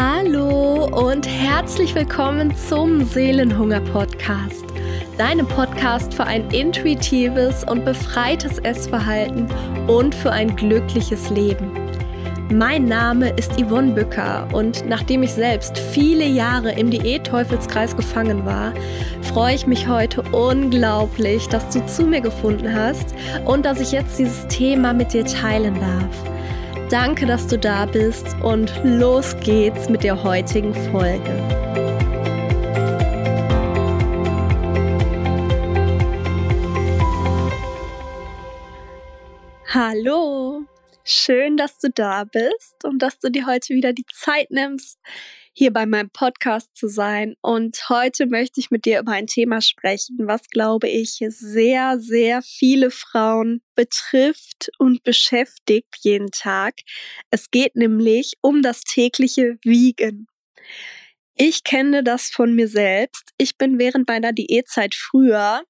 Hallo und herzlich willkommen zum Seelenhunger Podcast, deinem Podcast für ein intuitives und befreites Essverhalten und für ein glückliches Leben. Mein Name ist Yvonne Bücker und nachdem ich selbst viele Jahre im Diät-Teufelskreis gefangen war, freue ich mich heute unglaublich, dass du zu mir gefunden hast und dass ich jetzt dieses Thema mit dir teilen darf. Danke, dass du da bist und los geht's mit der heutigen Folge. Hallo, schön, dass du da bist und dass du dir heute wieder die Zeit nimmst, hier bei meinem Podcast zu sein. Und heute möchte ich mit dir über ein Thema sprechen, was, glaube ich, sehr, sehr viele Frauen betrifft und beschäftigt jeden Tag. Es geht nämlich um das tägliche Wiegen. Ich kenne das von mir selbst. Ich bin während meiner Diätzeit früher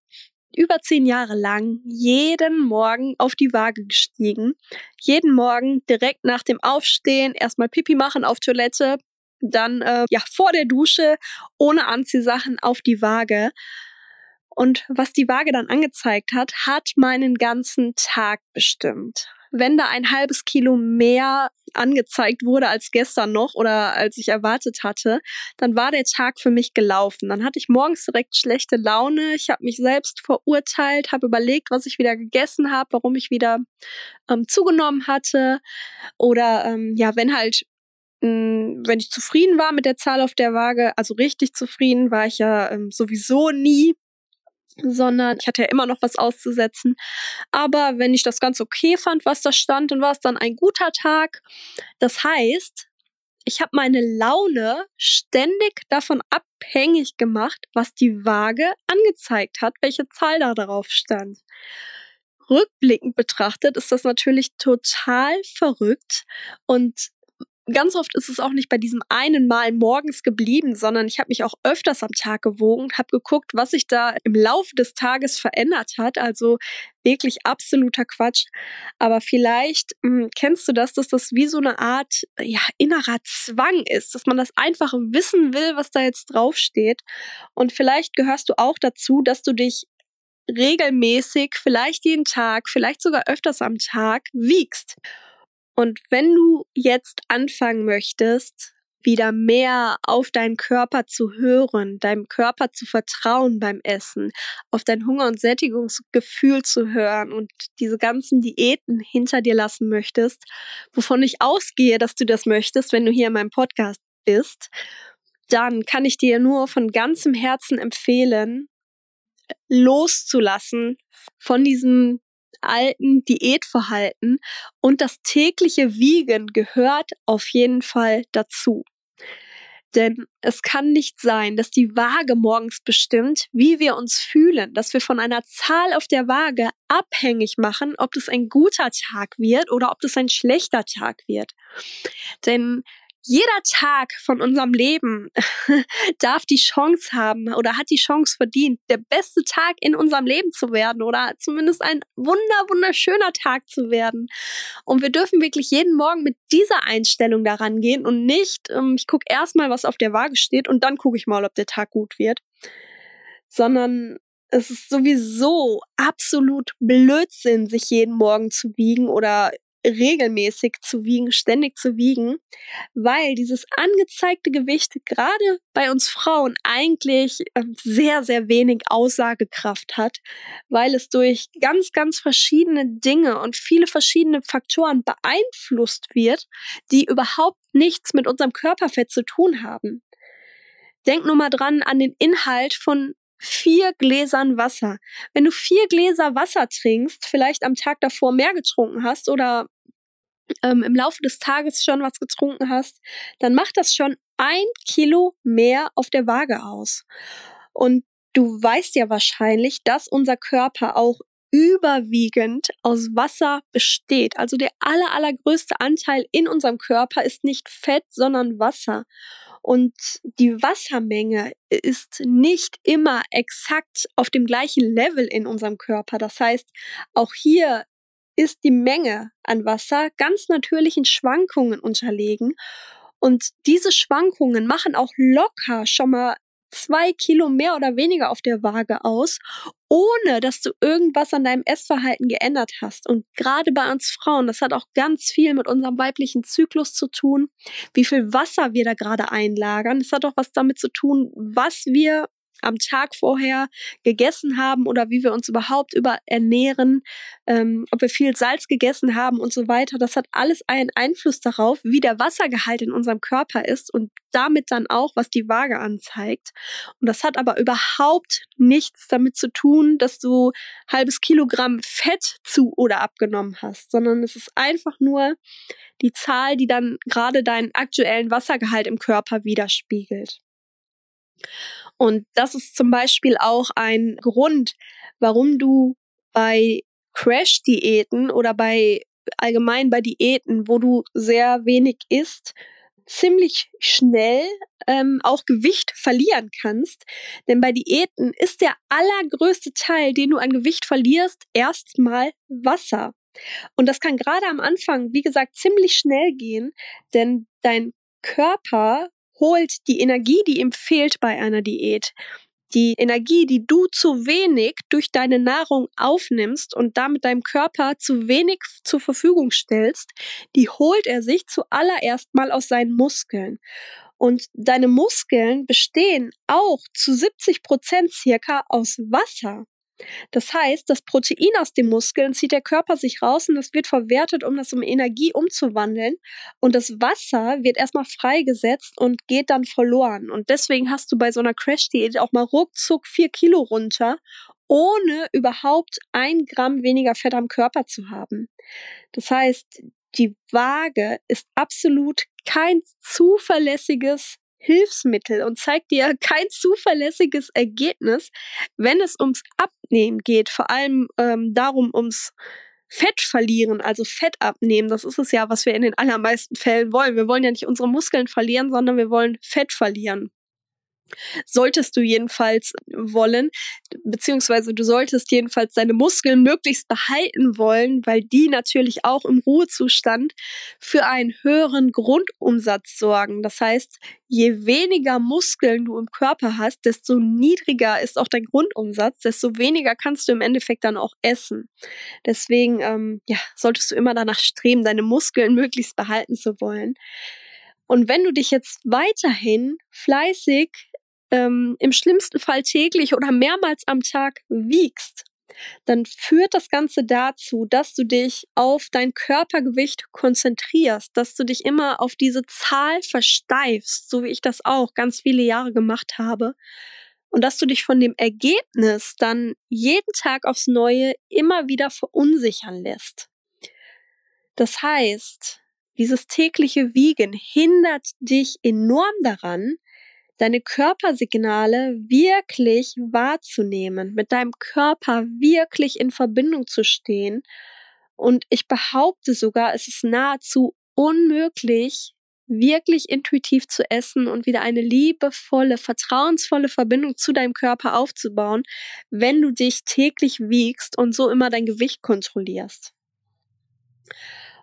über zehn Jahre lang jeden Morgen auf die Waage gestiegen. Jeden Morgen direkt nach dem Aufstehen erstmal Pipi machen auf Toilette, dann äh, ja vor der Dusche ohne Anziehsachen auf die Waage. Und was die Waage dann angezeigt hat, hat meinen ganzen Tag bestimmt. Wenn da ein halbes Kilo mehr angezeigt wurde als gestern noch oder als ich erwartet hatte, dann war der Tag für mich gelaufen. Dann hatte ich morgens direkt schlechte Laune. Ich habe mich selbst verurteilt, habe überlegt, was ich wieder gegessen habe, warum ich wieder ähm, zugenommen hatte. Oder ähm, ja, wenn halt wenn ich zufrieden war mit der Zahl auf der Waage, also richtig zufrieden war ich ja ähm, sowieso nie, sondern ich hatte ja immer noch was auszusetzen. Aber wenn ich das ganz okay fand, was da stand, dann war es dann ein guter Tag. Das heißt, ich habe meine Laune ständig davon abhängig gemacht, was die Waage angezeigt hat, welche Zahl da drauf stand. Rückblickend betrachtet ist das natürlich total verrückt und ganz oft ist es auch nicht bei diesem einen Mal morgens geblieben, sondern ich habe mich auch öfters am Tag gewogen, habe geguckt, was sich da im Laufe des Tages verändert hat. Also wirklich absoluter Quatsch. Aber vielleicht mh, hm, kennst du das, dass das wie so eine Art ja, innerer Zwang ist, dass man das einfach wissen will, was da jetzt draufsteht. Und vielleicht gehörst du auch dazu, dass du dich regelmäßig, vielleicht jeden Tag, vielleicht sogar öfters am Tag wiegst. Und wenn du jetzt anfangen möchtest, wieder mehr auf deinen Körper zu hören, deinem Körper zu vertrauen beim Essen, auf dein Hunger- und Sättigungsgefühl zu hören und diese ganzen Diäten hinter dir lassen möchtest, wovon ich ausgehe, dass du das möchtest, wenn du hier in meinem Podcast bist, dann kann ich dir nur von ganzem Herzen empfehlen, loszulassen von diesem alten Diätverhalten und das tägliche Wiegen gehört auf jeden Fall dazu. Denn es kann nicht sein, dass die Waage morgens bestimmt, wie wir uns fühlen, dass wir von einer Zahl auf der Waage abhängig machen, ob das ein guter Tag wird oder ob das ein schlechter Tag wird. Denn jeder Tag von unserem Leben darf die Chance haben oder hat die Chance verdient, der beste Tag in unserem Leben zu werden oder zumindest ein wunder, wunderschöner Tag zu werden. Und wir dürfen wirklich jeden Morgen mit dieser Einstellung daran gehen und nicht, ähm, ich gucke erstmal, was auf der Waage steht und dann gucke ich mal, ob der Tag gut wird. Sondern es ist sowieso absolut Blödsinn, sich jeden Morgen zu wiegen oder regelmäßig zu wiegen, ständig zu wiegen, weil dieses angezeigte Gewicht gerade bei uns Frauen eigentlich ähm, sehr, sehr wenig Aussagekraft hat, weil es durch ganz, ganz verschiedene Dinge und viele verschiedene Faktoren beeinflusst wird, die überhaupt nichts mit unserem Körperfett zu tun haben. Denk nur mal dran an den Inhalt von vier Gläsern Wasser. Wenn du vier Gläser Wasser trinkst, vielleicht am Tag davor mehr getrunken hast oder ähm, im Laufe des Tages schon was getrunken hast, dann macht das schon ein Kilo mehr auf der Waage aus. Und du weißt ja wahrscheinlich, dass unser Körper auch überwiegend aus Wasser besteht. Also der aller, allergrößte Anteil in unserem Körper ist nicht Fett, sondern Wasser. Und die Wassermenge ist nicht immer exakt auf dem gleichen Level in unserem Körper. Das heißt, auch hier ist die Menge an Wasser ganz natürlichen Schwankungen unterlegen. Und diese Schwankungen machen auch locker schon mal zwei Kilo mehr oder weniger auf der Waage aus, ohne dass du irgendwas an deinem Essverhalten geändert hast. Und gerade bei uns Frauen, das hat auch ganz viel mit unserem weiblichen Zyklus zu tun, wie viel Wasser wir da gerade einlagern. Es hat auch was damit zu tun, was wir am Tag vorher gegessen haben oder wie wir uns überhaupt über ernähren, ähm, ob wir viel Salz gegessen haben und so weiter. Das hat alles einen Einfluss darauf, wie der Wassergehalt in unserem Körper ist und damit dann auch, was die Waage anzeigt. Und das hat aber überhaupt nichts damit zu tun, dass du halbes Kilogramm Fett zu oder abgenommen hast, sondern es ist einfach nur die Zahl, die dann gerade deinen aktuellen Wassergehalt im Körper widerspiegelt. Und das ist zum Beispiel auch ein Grund, warum du bei Crash-Diäten oder bei allgemein bei Diäten, wo du sehr wenig isst, ziemlich schnell ähm, auch Gewicht verlieren kannst. Denn bei Diäten ist der allergrößte Teil, den du an Gewicht verlierst, erstmal Wasser. Und das kann gerade am Anfang, wie gesagt, ziemlich schnell gehen, denn dein Körper holt die Energie, die ihm fehlt bei einer Diät, die Energie, die du zu wenig durch deine Nahrung aufnimmst und damit deinem Körper zu wenig zur Verfügung stellst, die holt er sich zuallererst mal aus seinen Muskeln. Und deine Muskeln bestehen auch zu 70 Prozent circa aus Wasser. Das heißt, das Protein aus den Muskeln zieht der Körper sich raus und das wird verwertet, um das um Energie umzuwandeln. Und das Wasser wird erstmal freigesetzt und geht dann verloren. Und deswegen hast du bei so einer Crash-Diät auch mal ruckzuck vier Kilo runter, ohne überhaupt ein Gramm weniger Fett am Körper zu haben. Das heißt, die Waage ist absolut kein zuverlässiges Hilfsmittel und zeigt dir kein zuverlässiges Ergebnis, wenn es ums Abnehmen geht, vor allem ähm, darum ums Fett verlieren, also Fett abnehmen. Das ist es ja, was wir in den allermeisten Fällen wollen. Wir wollen ja nicht unsere Muskeln verlieren, sondern wir wollen Fett verlieren. Solltest du jedenfalls wollen, beziehungsweise du solltest jedenfalls deine Muskeln möglichst behalten wollen, weil die natürlich auch im Ruhezustand für einen höheren Grundumsatz sorgen. Das heißt, je weniger Muskeln du im Körper hast, desto niedriger ist auch dein Grundumsatz, desto weniger kannst du im Endeffekt dann auch essen. Deswegen ähm, ja, solltest du immer danach streben, deine Muskeln möglichst behalten zu wollen. Und wenn du dich jetzt weiterhin fleißig ähm, im schlimmsten Fall täglich oder mehrmals am Tag wiegst, dann führt das Ganze dazu, dass du dich auf dein Körpergewicht konzentrierst, dass du dich immer auf diese Zahl versteifst, so wie ich das auch ganz viele Jahre gemacht habe, und dass du dich von dem Ergebnis dann jeden Tag aufs Neue immer wieder verunsichern lässt. Das heißt, dieses tägliche Wiegen hindert dich enorm daran, deine Körpersignale wirklich wahrzunehmen, mit deinem Körper wirklich in Verbindung zu stehen. Und ich behaupte sogar, es ist nahezu unmöglich, wirklich intuitiv zu essen und wieder eine liebevolle, vertrauensvolle Verbindung zu deinem Körper aufzubauen, wenn du dich täglich wiegst und so immer dein Gewicht kontrollierst.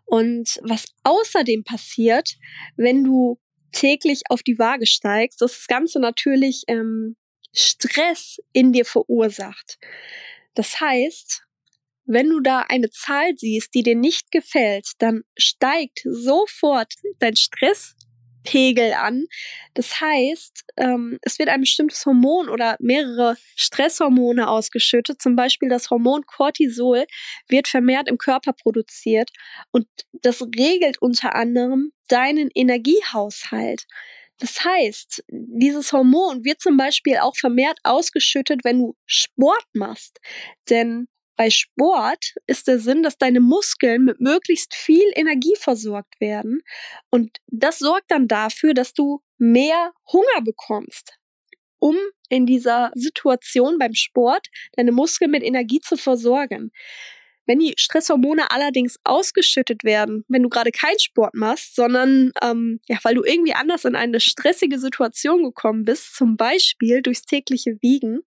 Und was außerdem passiert, wenn du täglich auf die Waage steigst, das Ganze natürlich ähm, Stress in dir verursacht. Das heißt, wenn du da eine Zahl siehst, die dir nicht gefällt, dann steigt sofort dein Stress Pegel an. Das heißt, ähm, es wird ein bestimmtes Hormon oder mehrere Stresshormone ausgeschüttet. Zum Beispiel das Hormon Cortisol wird vermehrt im Körper produziert und das regelt unter anderem deinen Energiehaushalt. Das heißt, dieses Hormon wird zum Beispiel auch vermehrt ausgeschüttet, wenn du Sport machst. Denn bei Sport ist der Sinn, dass deine Muskeln mit möglichst viel Energie versorgt werden. Und das sorgt dann dafür, dass du mehr Hunger bekommst, um in dieser Situation beim Sport deine Muskeln mit Energie zu versorgen. Wenn die Stresshormone allerdings ausgeschüttet werden, wenn du gerade keinen Sport machst, sondern ähm, ja, weil du irgendwie anders in eine stressige Situation gekommen bist, zum Beispiel durchs tägliche Wiegen,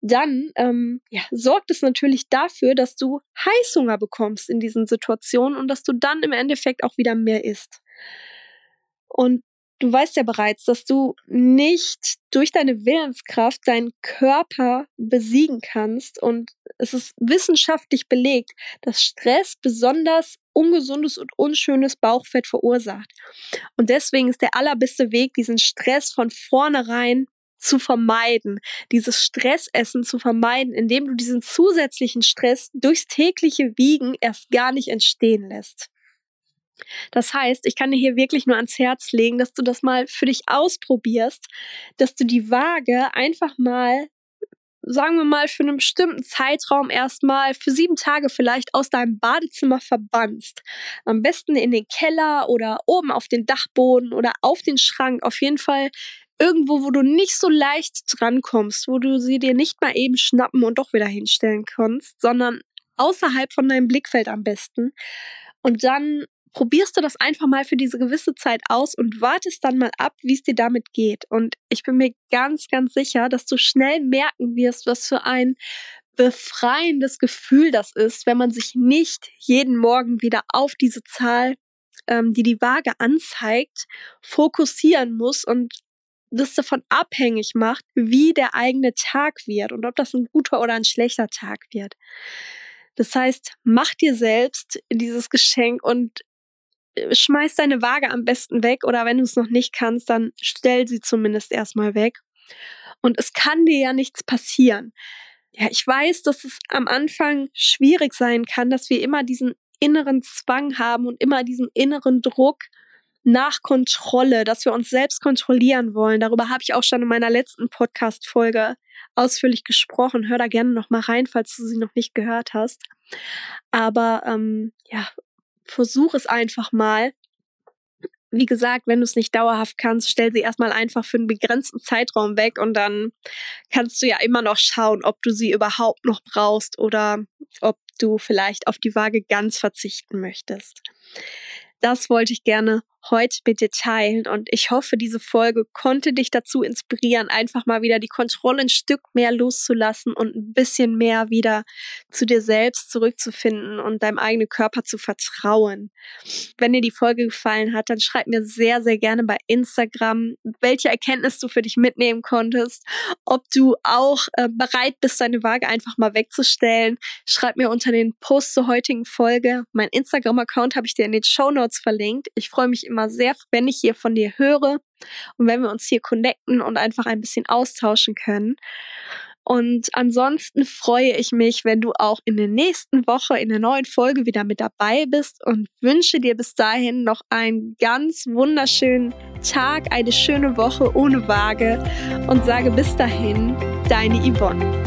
dann ähm, ja, sorgt es natürlich dafür, dass du Heißhunger bekommst in diesen Situationen und dass du dann im Endeffekt auch wieder mehr isst. Und du weißt ja bereits, dass du nicht durch deine Willenskraft deinen Körper besiegen kannst. Und es ist wissenschaftlich belegt, dass Stress besonders ungesundes und unschönes Bauchfett verursacht. Und deswegen ist der allerbeste Weg, diesen Stress von vornherein zu vermeiden, dieses Stressessen zu vermeiden, indem du diesen zusätzlichen Stress durchs tägliche Wiegen erst gar nicht entstehen lässt. Das heißt, ich kann dir hier wirklich nur ans Herz legen, dass du das mal für dich ausprobierst, dass du die Waage einfach mal, sagen wir mal, für einen bestimmten Zeitraum erstmal für sieben Tage vielleicht aus deinem Badezimmer verbannst. Am besten in den Keller oder oben auf den Dachboden oder auf den Schrank. Auf jeden Fall irgendwo, wo du nicht so leicht drankommst, wo du sie dir nicht mal eben schnappen und doch wieder hinstellen kannst, sondern außerhalb von deinem Blickfeld am besten. Und dann probierst du das einfach mal für diese gewisse Zeit aus und wartest dann mal ab, wie es dir damit geht. Und ich bin mir ganz, ganz sicher, dass du schnell merken wirst, was für ein befreiendes Gefühl das ist, wenn man sich nicht jeden Morgen wieder auf diese Zahl, ähm, die die Waage anzeigt, fokussieren muss und das davon abhängig macht, wie der eigene Tag wird und ob das ein guter oder ein schlechter Tag wird. Das heißt, mach dir selbst dieses Geschenk und schmeiß deine Waage am besten weg oder wenn du es noch nicht kannst, dann stell sie zumindest erstmal weg. Und es kann dir ja nichts passieren. Ja, ich weiß, dass es am Anfang schwierig sein kann, dass wir immer diesen inneren Zwang haben und immer diesen inneren Druck nach Kontrolle, dass wir uns selbst kontrollieren wollen. Darüber habe ich auch schon in meiner letzten Podcast-Folge ausführlich gesprochen. Hör da gerne noch mal rein, falls du sie noch nicht gehört hast. Aber ähm, ja, versuch es einfach mal. Wie gesagt, wenn du es nicht dauerhaft kannst, stell sie erstmal einfach für einen begrenzten Zeitraum weg und dann kannst du ja immer noch schauen, ob du sie überhaupt noch brauchst oder ob du vielleicht auf die Waage ganz verzichten möchtest. Das wollte ich gerne heute mit dir teilen und ich hoffe, diese Folge konnte dich dazu inspirieren, einfach mal wieder die Kontrolle ein Stück mehr loszulassen und ein bisschen mehr wieder zu dir selbst zurückzufinden und deinem eigenen Körper zu vertrauen. Wenn dir die Folge gefallen hat, dann schreib mir sehr, sehr gerne bei Instagram, welche Erkenntnis du für dich mitnehmen konntest, ob du auch äh, bereit bist, deine Waage einfach mal wegzustellen. Schreib mir unter den Post zur heutigen Folge. Mein Instagram-Account habe ich dir in den Show Notes verlinkt. Ich freue mich immer sehr, wenn ich hier von dir höre und wenn wir uns hier connecten und einfach ein bisschen austauschen können. Und ansonsten freue ich mich, wenn du auch in der nächsten Woche in der neuen Folge wieder mit dabei bist und wünsche dir bis dahin noch einen ganz wunderschönen Tag, eine schöne Woche ohne Waage und sage bis dahin, deine Yvonne.